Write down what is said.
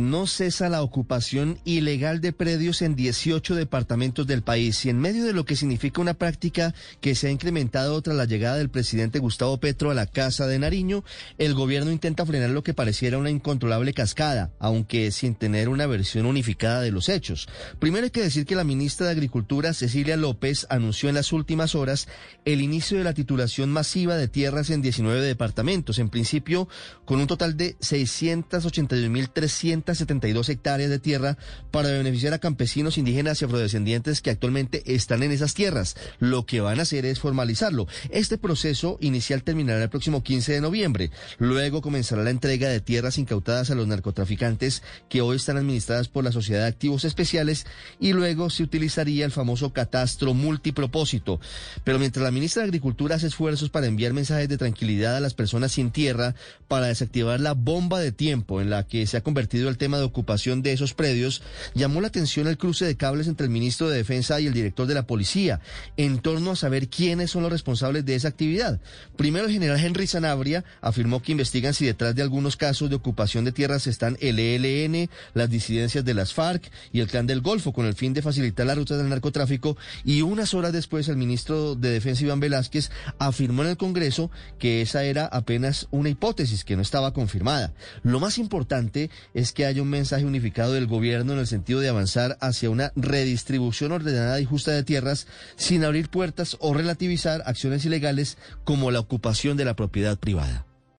No cesa la ocupación ilegal de predios en 18 departamentos del país y en medio de lo que significa una práctica que se ha incrementado tras la llegada del presidente Gustavo Petro a la Casa de Nariño, el gobierno intenta frenar lo que pareciera una incontrolable cascada, aunque sin tener una versión unificada de los hechos. Primero hay que decir que la ministra de Agricultura, Cecilia López, anunció en las últimas horas el inicio de la titulación masiva de tierras en 19 departamentos, en principio con un total de 681.300 72 hectáreas de tierra para beneficiar a campesinos indígenas y afrodescendientes que actualmente están en esas tierras. Lo que van a hacer es formalizarlo. Este proceso inicial terminará el próximo 15 de noviembre. Luego comenzará la entrega de tierras incautadas a los narcotraficantes que hoy están administradas por la Sociedad de Activos Especiales y luego se utilizaría el famoso catastro multipropósito. Pero mientras la ministra de Agricultura hace esfuerzos para enviar mensajes de tranquilidad a las personas sin tierra, para desactivar la bomba de tiempo en la que se ha convertido el tema de ocupación de esos predios, llamó la atención el cruce de cables entre el ministro de Defensa y el director de la policía en torno a saber quiénes son los responsables de esa actividad. Primero, el general Henry Sanabria afirmó que investigan si detrás de algunos casos de ocupación de tierras están el ELN, las disidencias de las FARC y el clan del Golfo con el fin de facilitar la ruta del narcotráfico y unas horas después el ministro de Defensa Iván Velázquez afirmó en el Congreso que esa era apenas una hipótesis que no estaba confirmada. Lo más importante es que haya un mensaje unificado del gobierno en el sentido de avanzar hacia una redistribución ordenada y justa de tierras sin abrir puertas o relativizar acciones ilegales como la ocupación de la propiedad privada.